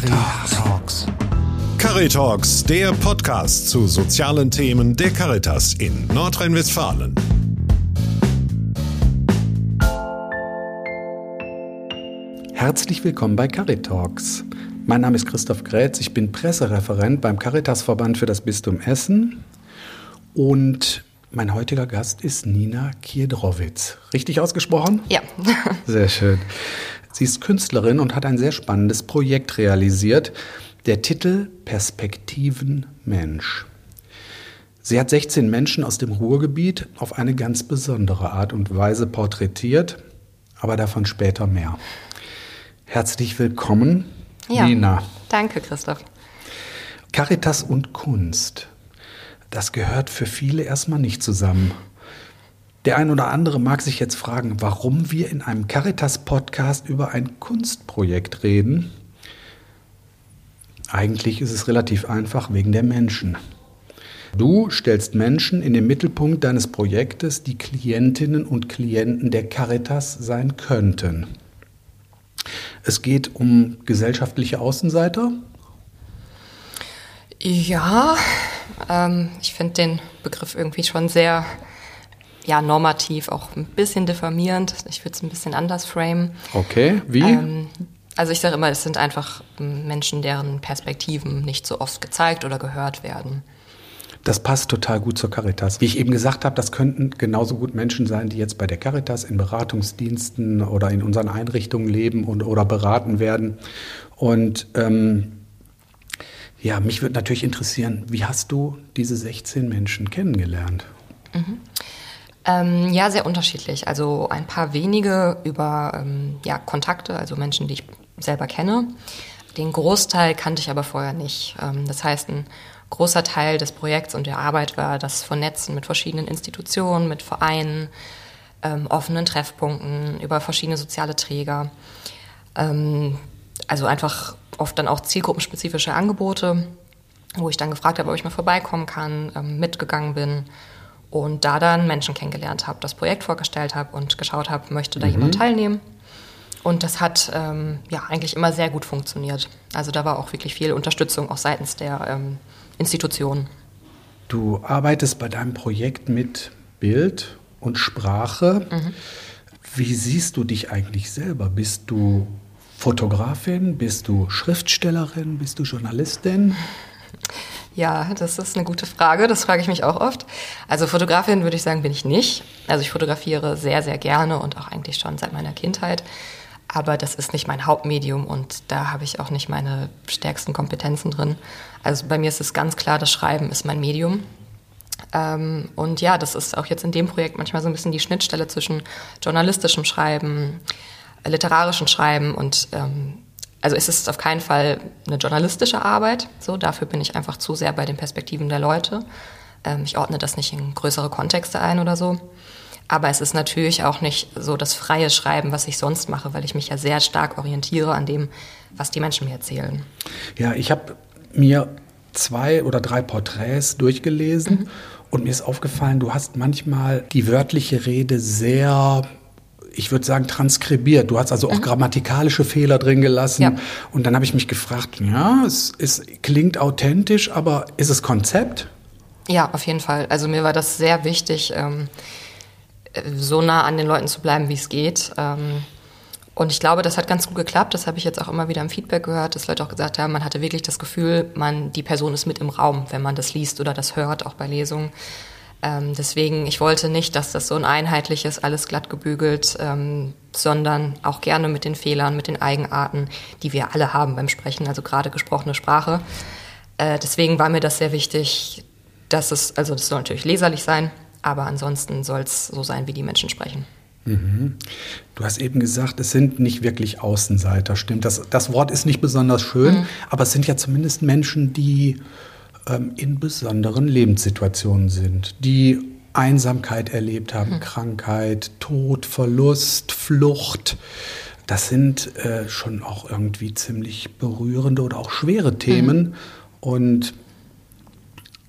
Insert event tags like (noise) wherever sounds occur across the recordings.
Caritalks. Caritalks, der Podcast zu sozialen Themen der Caritas in Nordrhein-Westfalen. Herzlich willkommen bei Caritalks. Mein Name ist Christoph Grätz, ich bin Pressereferent beim Caritasverband für das Bistum Essen und mein heutiger Gast ist Nina Kiedrowitz. Richtig ausgesprochen? Ja. Sehr schön. Sie ist Künstlerin und hat ein sehr spannendes Projekt realisiert. Der Titel Perspektiven Mensch. Sie hat 16 Menschen aus dem Ruhrgebiet auf eine ganz besondere Art und Weise porträtiert, aber davon später mehr. Herzlich willkommen, ja. Nina. Danke, Christoph. Caritas und Kunst das gehört für viele erstmal nicht zusammen. Der ein oder andere mag sich jetzt fragen, warum wir in einem Caritas-Podcast über ein Kunstprojekt reden. Eigentlich ist es relativ einfach wegen der Menschen. Du stellst Menschen in den Mittelpunkt deines Projektes, die Klientinnen und Klienten der Caritas sein könnten. Es geht um gesellschaftliche Außenseiter. Ja, ähm, ich finde den Begriff irgendwie schon sehr ja, normativ, auch ein bisschen diffamierend. Ich würde es ein bisschen anders framen. Okay, wie? Ähm, also ich sage immer, es sind einfach Menschen, deren Perspektiven nicht so oft gezeigt oder gehört werden. Das passt total gut zur Caritas. Wie ich eben gesagt habe, das könnten genauso gut Menschen sein, die jetzt bei der Caritas in Beratungsdiensten oder in unseren Einrichtungen leben und, oder beraten werden. Und ähm, ja, mich würde natürlich interessieren, wie hast du diese 16 Menschen kennengelernt? Mhm. Ähm, ja, sehr unterschiedlich. Also ein paar wenige über ähm, ja, Kontakte, also Menschen, die ich selber kenne. Den Großteil kannte ich aber vorher nicht. Ähm, das heißt, ein großer Teil des Projekts und der Arbeit war das Vernetzen mit verschiedenen Institutionen, mit Vereinen, ähm, offenen Treffpunkten, über verschiedene soziale Träger. Ähm, also einfach oft dann auch zielgruppenspezifische Angebote, wo ich dann gefragt habe, ob ich mal vorbeikommen kann, ähm, mitgegangen bin und da dann Menschen kennengelernt habe, das Projekt vorgestellt habe und geschaut habe, möchte da mhm. jemand teilnehmen. Und das hat ähm, ja eigentlich immer sehr gut funktioniert. Also da war auch wirklich viel Unterstützung auch seitens der ähm, Institutionen. Du arbeitest bei deinem Projekt mit Bild und Sprache. Mhm. Wie siehst du dich eigentlich selber? Bist du Fotografin? Bist du Schriftstellerin? Bist du Journalistin? Ja, das ist eine gute Frage. Das frage ich mich auch oft. Also Fotografin würde ich sagen, bin ich nicht. Also ich fotografiere sehr, sehr gerne und auch eigentlich schon seit meiner Kindheit. Aber das ist nicht mein Hauptmedium und da habe ich auch nicht meine stärksten Kompetenzen drin. Also bei mir ist es ganz klar, das Schreiben ist mein Medium. Ähm, und ja, das ist auch jetzt in dem Projekt manchmal so ein bisschen die Schnittstelle zwischen journalistischem Schreiben, literarischen Schreiben und ähm, also es ist auf keinen Fall eine journalistische Arbeit. So, dafür bin ich einfach zu sehr bei den Perspektiven der Leute. Ähm, ich ordne das nicht in größere Kontexte ein oder so. Aber es ist natürlich auch nicht so das freie Schreiben, was ich sonst mache, weil ich mich ja sehr stark orientiere an dem, was die Menschen mir erzählen. Ja, ich habe mir zwei oder drei Porträts durchgelesen mhm. und mir ist aufgefallen, du hast manchmal die wörtliche Rede sehr ich würde sagen, transkribiert. Du hast also auch mhm. grammatikalische Fehler drin gelassen. Ja. Und dann habe ich mich gefragt, ja, es, es klingt authentisch, aber ist es Konzept? Ja, auf jeden Fall. Also mir war das sehr wichtig, ähm, so nah an den Leuten zu bleiben, wie es geht. Ähm, und ich glaube, das hat ganz gut geklappt. Das habe ich jetzt auch immer wieder im Feedback gehört, dass Leute auch gesagt haben, man hatte wirklich das Gefühl, man, die Person ist mit im Raum, wenn man das liest oder das hört, auch bei Lesungen. Ähm, deswegen, ich wollte nicht, dass das so ein einheitliches, alles glatt gebügelt, ähm, sondern auch gerne mit den Fehlern, mit den Eigenarten, die wir alle haben beim Sprechen, also gerade gesprochene Sprache. Äh, deswegen war mir das sehr wichtig, dass es, also das soll natürlich leserlich sein, aber ansonsten soll es so sein, wie die Menschen sprechen. Mhm. Du hast eben gesagt, es sind nicht wirklich Außenseiter, stimmt? Das, das Wort ist nicht besonders schön, mhm. aber es sind ja zumindest Menschen, die in besonderen Lebenssituationen sind, die Einsamkeit erlebt haben, hm. Krankheit, Tod, Verlust, Flucht. Das sind äh, schon auch irgendwie ziemlich berührende oder auch schwere Themen. Hm. Und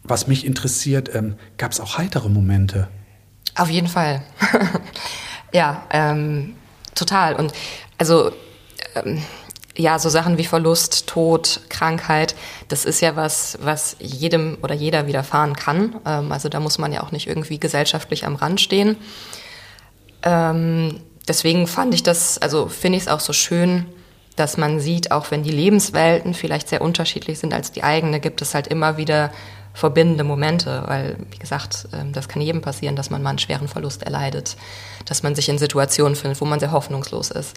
was mich interessiert, ähm, gab es auch heitere Momente? Auf jeden Fall. (laughs) ja, ähm, total. Und also ähm, ja, so Sachen wie Verlust, Tod, Krankheit, das ist ja was, was jedem oder jeder widerfahren kann. Ähm, also da muss man ja auch nicht irgendwie gesellschaftlich am Rand stehen. Ähm, deswegen fand ich das, also finde ich es auch so schön, dass man sieht, auch wenn die Lebenswelten vielleicht sehr unterschiedlich sind als die eigene, gibt es halt immer wieder verbindende Momente, weil, wie gesagt, ähm, das kann jedem passieren, dass man mal einen schweren Verlust erleidet, dass man sich in Situationen findet, wo man sehr hoffnungslos ist.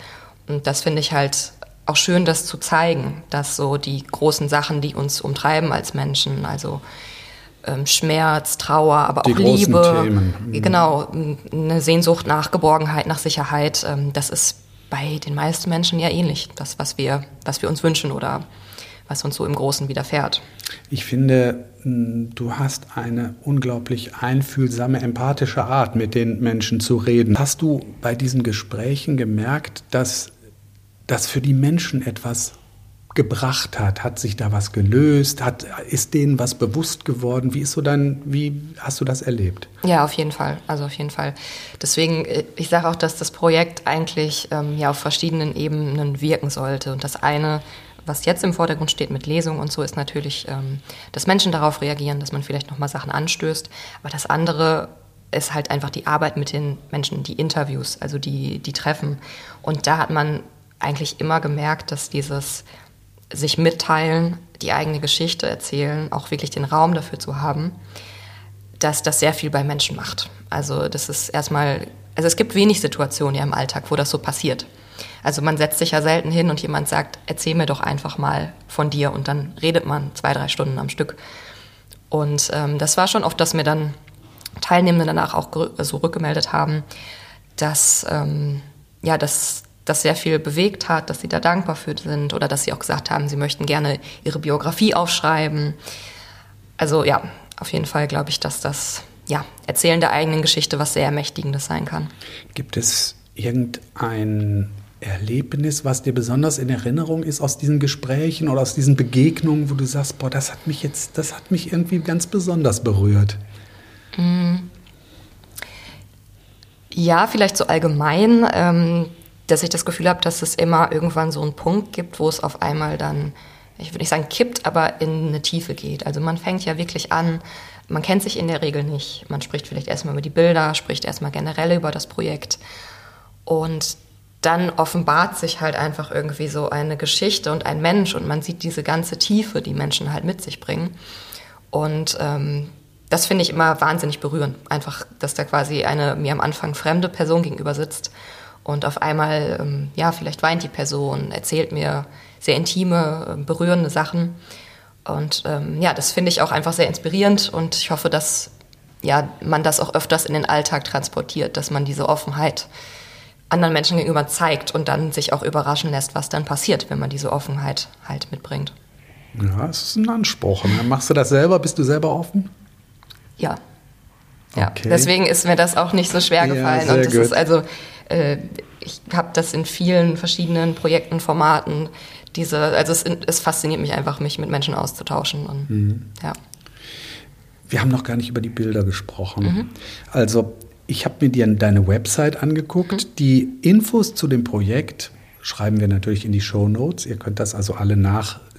Und das finde ich halt auch schön, das zu zeigen, dass so die großen Sachen, die uns umtreiben als Menschen, also ähm, Schmerz, Trauer, aber die auch Liebe, Themen. Mhm. genau, eine Sehnsucht nach Geborgenheit, nach Sicherheit, ähm, das ist bei den meisten Menschen ja ähnlich, das, was wir, was wir uns wünschen oder was uns so im Großen widerfährt. Ich finde, du hast eine unglaublich einfühlsame, empathische Art, mit den Menschen zu reden. Hast du bei diesen Gesprächen gemerkt, dass das für die Menschen etwas gebracht hat? Hat sich da was gelöst? Hat, ist denen was bewusst geworden? Wie ist so dein, wie hast du das erlebt? Ja, auf jeden Fall. Also auf jeden Fall. Deswegen, äh, ich sage auch, dass das Projekt eigentlich ähm, ja auf verschiedenen Ebenen wirken sollte. Und das eine, was jetzt im Vordergrund steht mit Lesung und so, ist natürlich, ähm, dass Menschen darauf reagieren, dass man vielleicht nochmal Sachen anstößt. Aber das andere ist halt einfach die Arbeit mit den Menschen, die Interviews, also die, die Treffen. Und da hat man eigentlich immer gemerkt, dass dieses sich mitteilen, die eigene Geschichte erzählen, auch wirklich den Raum dafür zu haben, dass das sehr viel bei Menschen macht. Also das ist erstmal, also es gibt wenig Situationen ja im Alltag, wo das so passiert. Also man setzt sich ja selten hin und jemand sagt, erzähl mir doch einfach mal von dir und dann redet man zwei, drei Stunden am Stück. Und ähm, das war schon oft, dass mir dann Teilnehmende danach auch so rückgemeldet haben, dass ähm, ja, dass das sehr viel bewegt hat, dass sie da dankbar für sind oder dass sie auch gesagt haben, sie möchten gerne ihre Biografie aufschreiben. Also ja, auf jeden Fall glaube ich, dass das ja, Erzählen der eigenen Geschichte was sehr Ermächtigendes sein kann. Gibt es irgendein Erlebnis, was dir besonders in Erinnerung ist aus diesen Gesprächen oder aus diesen Begegnungen, wo du sagst, boah, das hat mich jetzt, das hat mich irgendwie ganz besonders berührt? Mm. Ja, vielleicht so allgemein. Ähm, dass ich das Gefühl habe, dass es immer irgendwann so einen Punkt gibt, wo es auf einmal dann, ich würde nicht sagen kippt, aber in eine Tiefe geht. Also man fängt ja wirklich an, man kennt sich in der Regel nicht. Man spricht vielleicht erstmal über die Bilder, spricht erstmal generell über das Projekt. Und dann offenbart sich halt einfach irgendwie so eine Geschichte und ein Mensch und man sieht diese ganze Tiefe, die Menschen halt mit sich bringen. Und ähm, das finde ich immer wahnsinnig berührend. Einfach, dass da quasi eine mir am Anfang fremde Person gegenüber sitzt und auf einmal, ähm, ja, vielleicht weint die Person, erzählt mir sehr intime, ähm, berührende Sachen. Und ähm, ja, das finde ich auch einfach sehr inspirierend und ich hoffe, dass ja, man das auch öfters in den Alltag transportiert, dass man diese Offenheit anderen Menschen gegenüber zeigt und dann sich auch überraschen lässt, was dann passiert, wenn man diese Offenheit halt mitbringt. Ja, es ist ein Anspruch. Ne? Machst du das selber? Bist du selber offen? Ja. Ja, okay. deswegen ist mir das auch nicht so schwer gefallen. Ja, und das gut. ist also äh, ich habe das in vielen verschiedenen Projekten, Formaten. Diese, also es, es fasziniert mich einfach, mich mit Menschen auszutauschen. Und, mhm. ja. Wir haben noch gar nicht über die Bilder gesprochen. Mhm. Also ich habe mir dir deine Website angeguckt. Mhm. Die Infos zu dem Projekt schreiben wir natürlich in die Show Notes. Ihr könnt das also alle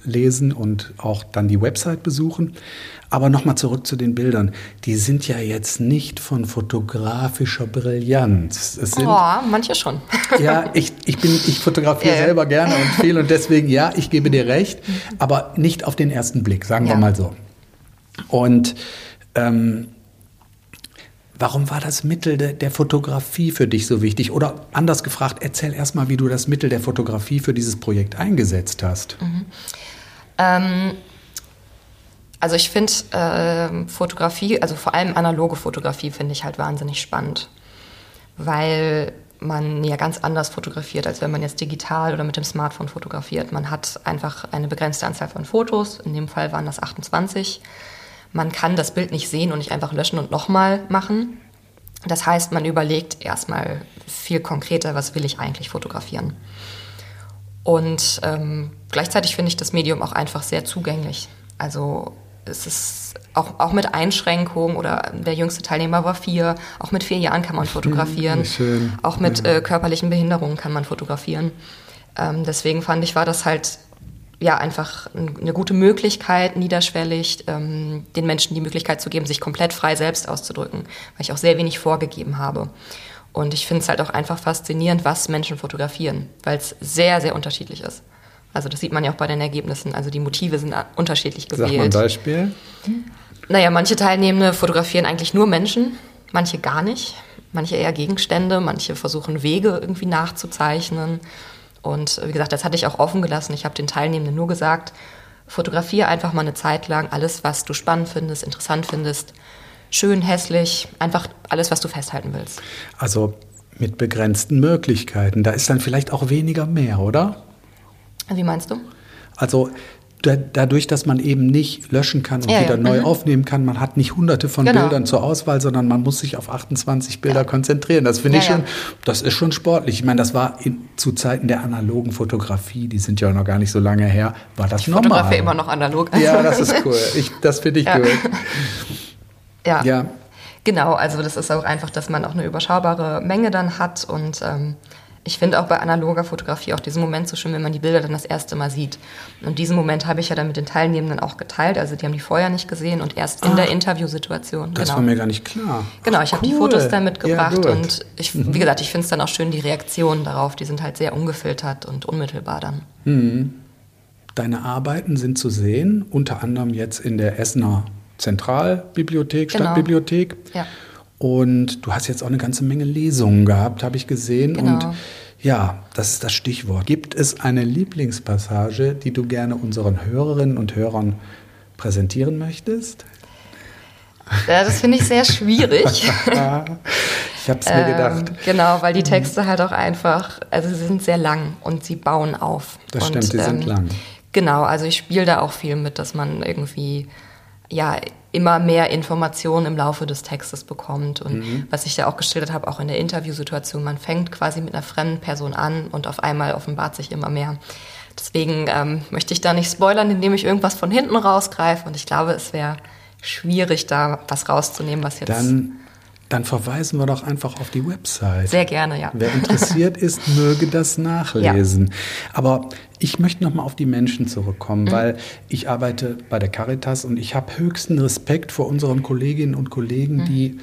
nachlesen und auch dann die Website besuchen. Aber nochmal zurück zu den Bildern. Die sind ja jetzt nicht von fotografischer Brillanz. Es sind, oh, manche schon. (laughs) Ja, ich, ich, bin, ich fotografiere ja. selber gerne und viel und deswegen, ja, ich gebe dir recht, aber nicht auf den ersten Blick, sagen ja. wir mal so. Und ähm, warum war das Mittel de, der Fotografie für dich so wichtig? Oder anders gefragt, erzähl erst mal, wie du das Mittel der Fotografie für dieses Projekt eingesetzt hast. Mhm. Ähm also ich finde äh, Fotografie, also vor allem analoge Fotografie, finde ich halt wahnsinnig spannend, weil man ja ganz anders fotografiert, als wenn man jetzt digital oder mit dem Smartphone fotografiert. Man hat einfach eine begrenzte Anzahl von Fotos, in dem Fall waren das 28. Man kann das Bild nicht sehen und nicht einfach löschen und nochmal machen. Das heißt, man überlegt erstmal viel konkreter, was will ich eigentlich fotografieren. Und ähm, gleichzeitig finde ich das Medium auch einfach sehr zugänglich. Also es ist auch, auch mit Einschränkungen oder der jüngste Teilnehmer war vier. Auch mit vier Jahren kann man fotografieren. Auch mit ja. äh, körperlichen Behinderungen kann man fotografieren. Ähm, deswegen fand ich, war das halt ja einfach eine gute Möglichkeit, niederschwellig ähm, den Menschen die Möglichkeit zu geben, sich komplett frei selbst auszudrücken, weil ich auch sehr wenig vorgegeben habe. Und ich finde es halt auch einfach faszinierend, was Menschen fotografieren, weil es sehr, sehr unterschiedlich ist. Also das sieht man ja auch bei den Ergebnissen. Also die Motive sind unterschiedlich gewählt. Sag mal ein Beispiel. Naja, manche Teilnehmende fotografieren eigentlich nur Menschen, manche gar nicht. Manche eher Gegenstände, manche versuchen Wege irgendwie nachzuzeichnen. Und wie gesagt, das hatte ich auch offen gelassen. Ich habe den Teilnehmenden nur gesagt, fotografiere einfach mal eine Zeit lang alles, was du spannend findest, interessant findest, schön, hässlich, einfach alles, was du festhalten willst. Also mit begrenzten Möglichkeiten. Da ist dann vielleicht auch weniger mehr, oder? Wie meinst du? Also da, dadurch, dass man eben nicht löschen kann und Ja, wieder ja. neu Mhm. aufnehmen kann, man hat nicht hunderte von Genau. Bildern zur Auswahl, sondern man muss sich auf 28 Bilder konzentrieren. Das finde ich Ja, ja. schon, das ist schon sportlich. Ich meine, das war in, zu Zeiten der analogen Fotografie, die sind ja noch gar nicht so lange her, war das Ich normal. fotografiere immer noch analog. Ja, das ist cool. Ich, das finde ich Ja. gut. (laughs) ja. Ja. Genau, also das ist auch einfach, dass man auch eine überschaubare Menge dann hat und ähm, ich finde auch bei analoger Fotografie auch diesen Moment so schön, wenn man die Bilder dann das erste Mal sieht. Und diesen Moment habe ich ja dann mit den Teilnehmenden auch geteilt. Also die haben die vorher nicht gesehen und erst in Ah, der Interviewsituation. Das genau. war mir gar nicht klar. Genau, Ach, ich habe die cool. Fotos dann mitgebracht Ja. Mhm. und ich, wie gesagt, ich finde es dann auch schön, die Reaktionen darauf, die sind halt sehr ungefiltert und unmittelbar dann. Deine Arbeiten sind zu sehen, unter anderem jetzt in der Essener Zentralbibliothek, Genau. Stadtbibliothek. Ja. Und du hast jetzt auch eine ganze Menge Lesungen gehabt, habe ich gesehen. Genau. Und ja, das ist das Stichwort. Gibt es eine Lieblingspassage, die du gerne unseren Hörerinnen und Hörern präsentieren möchtest? Ja, das finde ich sehr schwierig. (laughs) Ich habe es mir gedacht. Ähm, genau, weil die Texte halt auch einfach, also sie sind sehr lang und sie bauen auf. Das und, stimmt, die sind lang. Genau, also ich spiele da auch viel mit, dass man irgendwie ja immer mehr Informationen im Laufe des Textes bekommt und Mhm. was ich ja auch geschildert habe, auch in der Interviewsituation, man fängt quasi mit einer fremden Person an und auf einmal offenbart sich immer mehr. Deswegen ähm, möchte ich da nicht spoilern, indem ich irgendwas von hinten rausgreife und ich glaube, es wäre schwierig, da was rauszunehmen, was jetzt Dann, dann verweisen wir doch einfach auf die Website. sehr gerne, ja. Wer interessiert ist, (laughs) möge das nachlesen. Aber ich möchte noch mal auf die Menschen zurückkommen, weil ich arbeite bei der Caritas und ich habe höchsten Respekt vor unseren Kolleginnen und Kollegen, die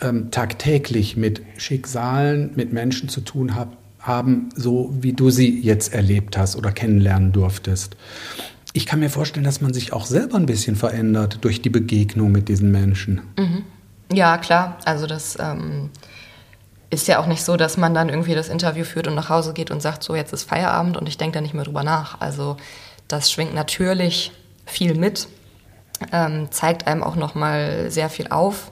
ähm, tagtäglich mit Schicksalen, mit Menschen zu tun hab, haben, so wie du sie jetzt erlebt hast oder kennenlernen durftest. Ich kann mir vorstellen, dass man sich auch selber ein bisschen verändert durch die Begegnung mit diesen Menschen. Ja, klar. Also das ähm, ist ja auch nicht so, dass man dann irgendwie das Interview führt und nach Hause geht und sagt, so jetzt ist Feierabend und ich denke da nicht mehr drüber nach. Also das schwingt natürlich viel mit, ähm, zeigt einem auch nochmal sehr viel auf.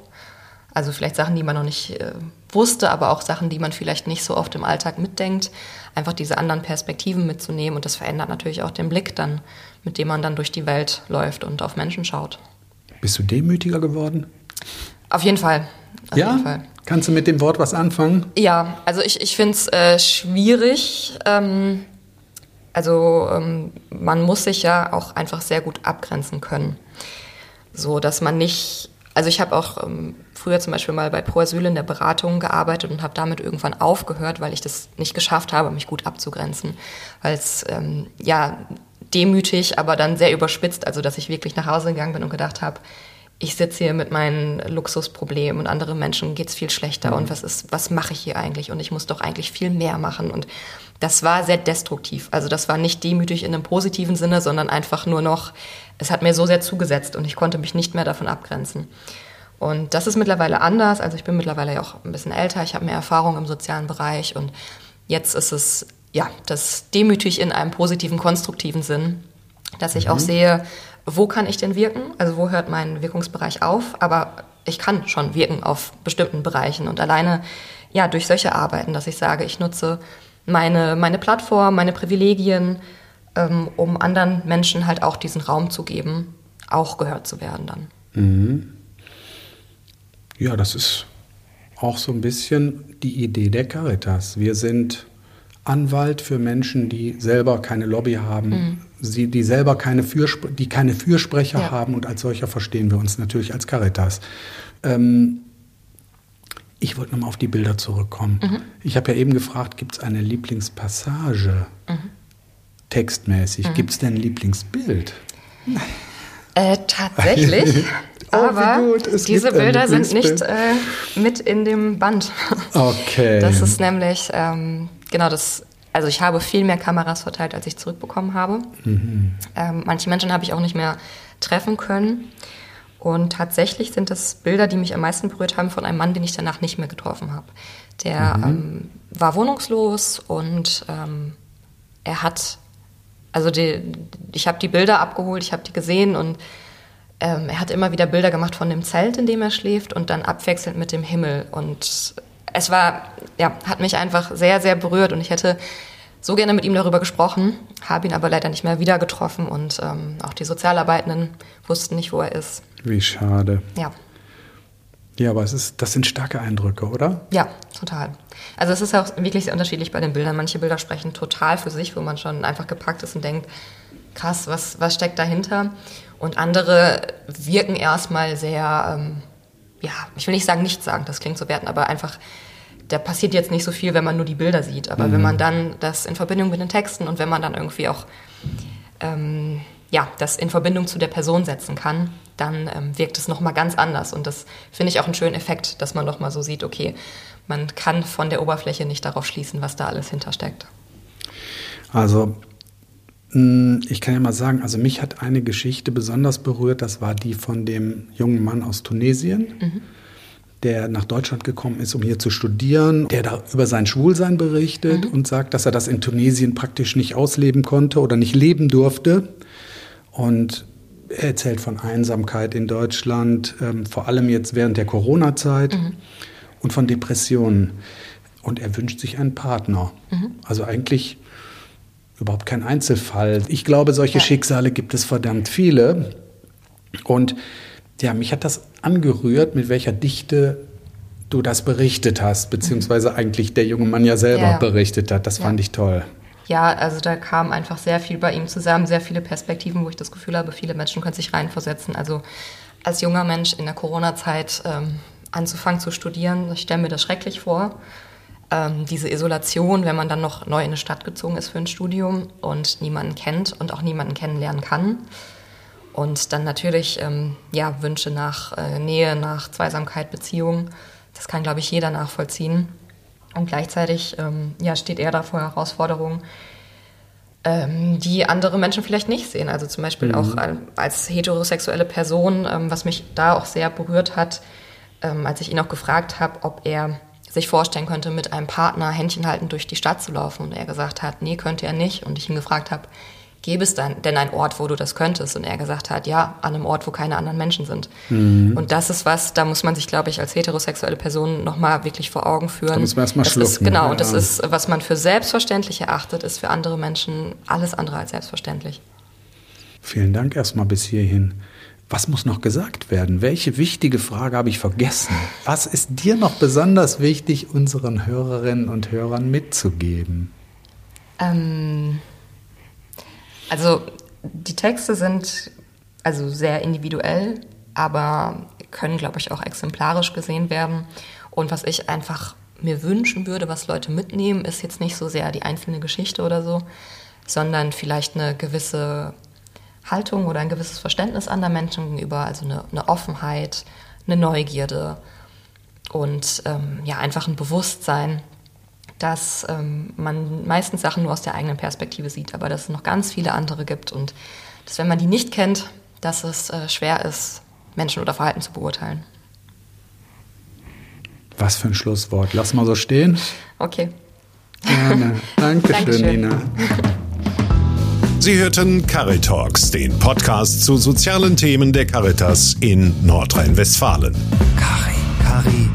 Also vielleicht Sachen, die man noch nicht äh, wusste, aber auch Sachen, die man vielleicht nicht so oft im Alltag mitdenkt. Einfach diese anderen Perspektiven mitzunehmen und das verändert natürlich auch den Blick dann, mit dem man dann durch die Welt läuft und auf Menschen schaut. Bist du demütiger geworden? Auf jeden Fall. Auf ja? jeden Fall. Kannst du mit dem Wort was anfangen? Ja, also ich, ich finde es äh, schwierig. Ähm, also ähm, man muss sich ja auch einfach sehr gut abgrenzen können. So, dass man nicht, also ich habe auch ähm, früher zum Beispiel mal bei Pro Asyl in der Beratung gearbeitet und habe damit irgendwann aufgehört, weil ich das nicht geschafft habe, mich gut abzugrenzen. Weil es, ähm, ja, demütig, aber dann sehr überspitzt, also dass ich wirklich nach Hause gegangen bin und gedacht habe, ich sitze hier mit meinen Luxusproblemen und anderen Menschen geht's viel schlechter. Und was ist, was mache ich hier eigentlich? Und ich muss doch eigentlich viel mehr machen. Und das war sehr destruktiv. Also das war nicht demütig in einem positiven Sinne, sondern einfach nur noch, es hat mir so sehr zugesetzt und ich konnte mich nicht mehr davon abgrenzen. Und das ist mittlerweile anders. Also ich bin mittlerweile ja auch ein bisschen älter, ich habe mehr Erfahrung im sozialen Bereich. Und jetzt ist es ja das demütig in einem positiven, konstruktiven Sinn, dass ich auch sehe, wo kann ich denn wirken? Also wo hört mein Wirkungsbereich auf? Aber ich kann schon wirken auf bestimmten Bereichen und alleine ja durch solche Arbeiten, dass ich sage, ich nutze meine meine Plattform, meine Privilegien, ähm, um anderen Menschen halt auch diesen Raum zu geben, auch gehört zu werden dann. Ja, das ist auch so ein bisschen die Idee der Caritas. Wir sind Anwalt für Menschen, die selber keine Lobby haben, sie, die selber keine, Fürspr die keine Fürsprecher Ja. haben und als solcher verstehen wir uns natürlich als Caritas. Ähm, Ich wollte nochmal auf die Bilder zurückkommen. Mhm. Ich habe ja eben gefragt, gibt es eine Lieblingspassage mhm. textmäßig? Mhm. Gibt es denn ein Lieblingsbild? Äh, tatsächlich. (laughs) oh, aber diese Bilder sind nicht äh, mit in dem Band. Okay. Das ist nämlich, ähm, genau das, also ich habe viel mehr Kameras verteilt, als ich zurückbekommen habe. Mhm. Ähm, manche Menschen habe ich auch nicht mehr treffen können. Und tatsächlich sind das Bilder, die mich am meisten berührt haben, von einem Mann, den ich danach nicht mehr getroffen habe. Der mhm. ähm, war wohnungslos und ähm, er hat, also die, ich habe die Bilder abgeholt, ich habe die gesehen und ähm, er hat immer wieder Bilder gemacht von dem Zelt, in dem er schläft und dann abwechselnd mit dem Himmel. Und es war, ja, hat mich einfach sehr, sehr berührt und ich hätte so gerne mit ihm darüber gesprochen, habe ihn aber leider nicht mehr wieder getroffen und ähm, auch die Sozialarbeitenden wussten nicht, wo er ist. Wie schade. Ja. Ja, aber es ist, das sind starke Eindrücke, oder? Ja, total. Also es ist auch wirklich sehr unterschiedlich bei den Bildern. Manche Bilder sprechen total für sich, wo man schon einfach gepackt ist und denkt, krass, was, was steckt dahinter? Und andere wirken erstmal sehr, ähm, ja, ich will nicht sagen nichts sagen, das klingt so werten, aber einfach da passiert jetzt nicht so viel, wenn man nur die Bilder sieht. Aber mhm. wenn man dann das in Verbindung mit den Texten und wenn man dann irgendwie auch ähm, ja, das in Verbindung zu der Person setzen kann, dann ähm, wirkt es nochmal ganz anders. Und das finde ich auch einen schönen Effekt, dass man nochmal so sieht, okay, man kann von der Oberfläche nicht darauf schließen, was da alles hintersteckt. Also hm, ich kann ja mal sagen, also mich hat eine Geschichte besonders berührt, das war die von dem jungen Mann aus Tunesien. Mhm der nach Deutschland gekommen ist, um hier zu studieren, der da über sein Schwulsein berichtet mhm. und sagt, dass er das in Tunesien praktisch nicht ausleben konnte oder nicht leben durfte. Und er erzählt von Einsamkeit in Deutschland, ähm, vor allem jetzt während der Corona-Zeit mhm. und von Depressionen. Und er wünscht sich einen Partner. Mhm. Also eigentlich überhaupt kein Einzelfall. Ich glaube, solche ja. Schicksale gibt es verdammt viele. Und ja, mich hat das angerührt, mit welcher Dichte du das berichtet hast, beziehungsweise eigentlich der junge Mann ja selber ja. berichtet hat. Das ja. fand ich toll. Ja, also da kam einfach sehr viel bei ihm zusammen, sehr viele Perspektiven, wo ich das Gefühl habe, viele Menschen können sich reinversetzen. Also als junger Mensch in der Corona-Zeit ähm, anzufangen zu studieren, ich stelle mir das schrecklich vor. Ähm, diese Isolation, wenn man dann noch neu in eine Stadt gezogen ist für ein Studium und niemanden kennt und auch niemanden kennenlernen kann. Und dann natürlich ähm, ja, Wünsche nach äh, Nähe, nach Zweisamkeit, Beziehung. Das kann, glaube ich, jeder nachvollziehen. Und gleichzeitig ähm, ja, steht er da vor Herausforderungen, ähm, die andere Menschen vielleicht nicht sehen. Also zum Beispiel mhm. auch als heterosexuelle Person, ähm, was mich da auch sehr berührt hat, ähm, als ich ihn auch gefragt habe, ob er sich vorstellen könnte, mit einem Partner Händchen halten durch die Stadt zu laufen. Und er gesagt hat, nee, könnte er nicht. Und ich ihn gefragt habe, gäbe es dann denn einen Ort, wo du das könntest? Und er gesagt hat, ja, an einem Ort, wo keine anderen Menschen sind. Mhm. Und das ist was, da muss man sich, glaube ich, als heterosexuelle Person nochmal wirklich vor Augen führen. Da muss man erstmal schlucken. Ist, genau, ja. und das ist, was man für selbstverständlich erachtet, ist für andere Menschen alles andere als selbstverständlich. Vielen Dank erstmal bis hierhin. Was muss noch gesagt werden? Welche wichtige Frage habe ich vergessen? Was ist dir noch besonders wichtig, unseren Hörerinnen und Hörern mitzugeben? Ähm also die Texte sind also sehr individuell, aber können, glaube ich, auch exemplarisch gesehen werden. Und was ich einfach mir wünschen würde, was Leute mitnehmen, ist jetzt nicht so sehr die einzelne Geschichte oder so, sondern vielleicht eine gewisse Haltung oder ein gewisses Verständnis anderer Menschen gegenüber, also eine, eine Offenheit, eine Neugierde und ähm, ja einfach ein Bewusstsein, dass ähm, man meistens Sachen nur aus der eigenen Perspektive sieht, aber dass es noch ganz viele andere gibt und dass, wenn man die nicht kennt, dass es äh, schwer ist, Menschen oder Verhalten zu beurteilen. Was für ein Schlusswort. Lass mal so stehen. Okay. Gerne. (laughs) Dankeschön, Dankeschön. Nina. Sie hörten Caritalks, den Podcast zu sozialen Themen der Caritas in Nordrhein-Westfalen. Cari, Cari